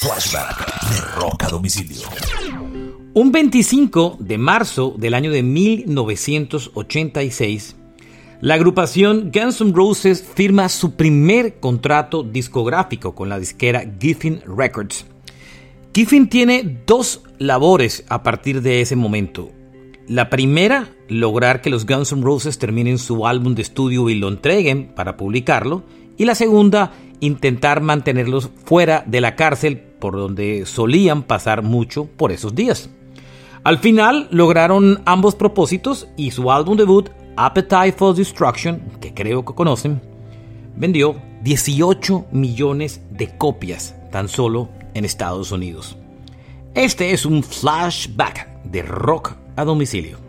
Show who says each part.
Speaker 1: Flashback de a Domicilio.
Speaker 2: Un 25 de marzo del año de 1986, la agrupación Guns N' Roses firma su primer contrato discográfico con la disquera Giffen Records. Giffen tiene dos labores a partir de ese momento. La primera, lograr que los Guns N' Roses terminen su álbum de estudio y lo entreguen para publicarlo. Y la segunda, intentar mantenerlos fuera de la cárcel por donde solían pasar mucho por esos días. Al final lograron ambos propósitos y su álbum debut, Appetite for Destruction, que creo que conocen, vendió 18 millones de copias tan solo en Estados Unidos. Este es un flashback de rock a domicilio.